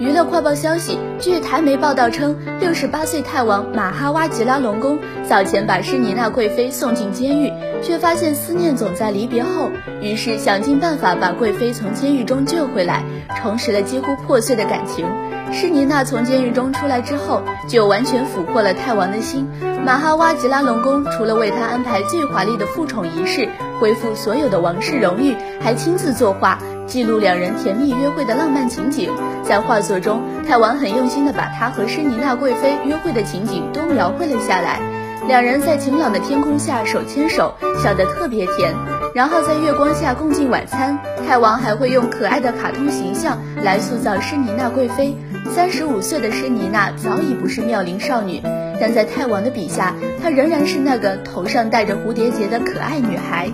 娱乐快报消息，据台媒报道称，六十八岁泰王马哈哇吉拉隆功早前把施妮娜贵妃送进监狱，却发现思念总在离别后，于是想尽办法把贵妃从监狱中救回来，重拾了几乎破碎的感情。施妮娜从监狱中出来之后，就完全俘获了泰王的心。马哈哇吉拉隆功除了为他安排最华丽的复宠仪式，恢复所有的王室荣誉，还亲自作画。记录两人甜蜜约会的浪漫情景，在画作中，泰王很用心地把他和施妮娜贵妃约会的情景都描绘了下来。两人在晴朗的天空下手牵手，笑得特别甜。然后在月光下共进晚餐。泰王还会用可爱的卡通形象来塑造施妮娜贵妃。三十五岁的施妮娜早已不是妙龄少女，但在泰王的笔下，她仍然是那个头上戴着蝴蝶结的可爱女孩。